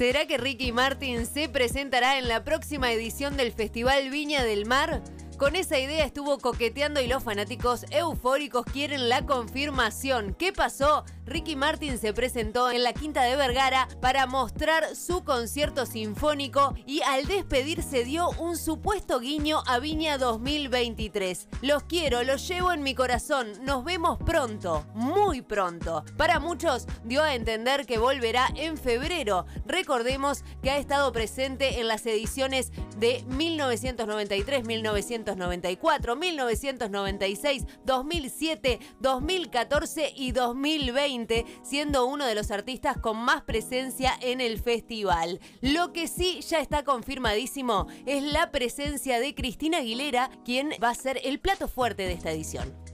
¿Será que Ricky Martin se presentará en la próxima edición del Festival Viña del Mar? Con esa idea estuvo coqueteando y los fanáticos eufóricos quieren la confirmación. ¿Qué pasó? Ricky Martin se presentó en la Quinta de Vergara para mostrar su concierto sinfónico y al despedirse dio un supuesto guiño a Viña 2023. Los quiero, los llevo en mi corazón. Nos vemos pronto, muy pronto. Para muchos dio a entender que volverá en febrero. Recordemos que ha estado presente en las ediciones de 1993, 1994, 1996, 2007, 2014 y 2020, siendo uno de los artistas con más presencia en el festival. Lo que sí ya está confirmadísimo es la presencia de Cristina Aguilera, quien va a ser el plato fuerte de esta edición.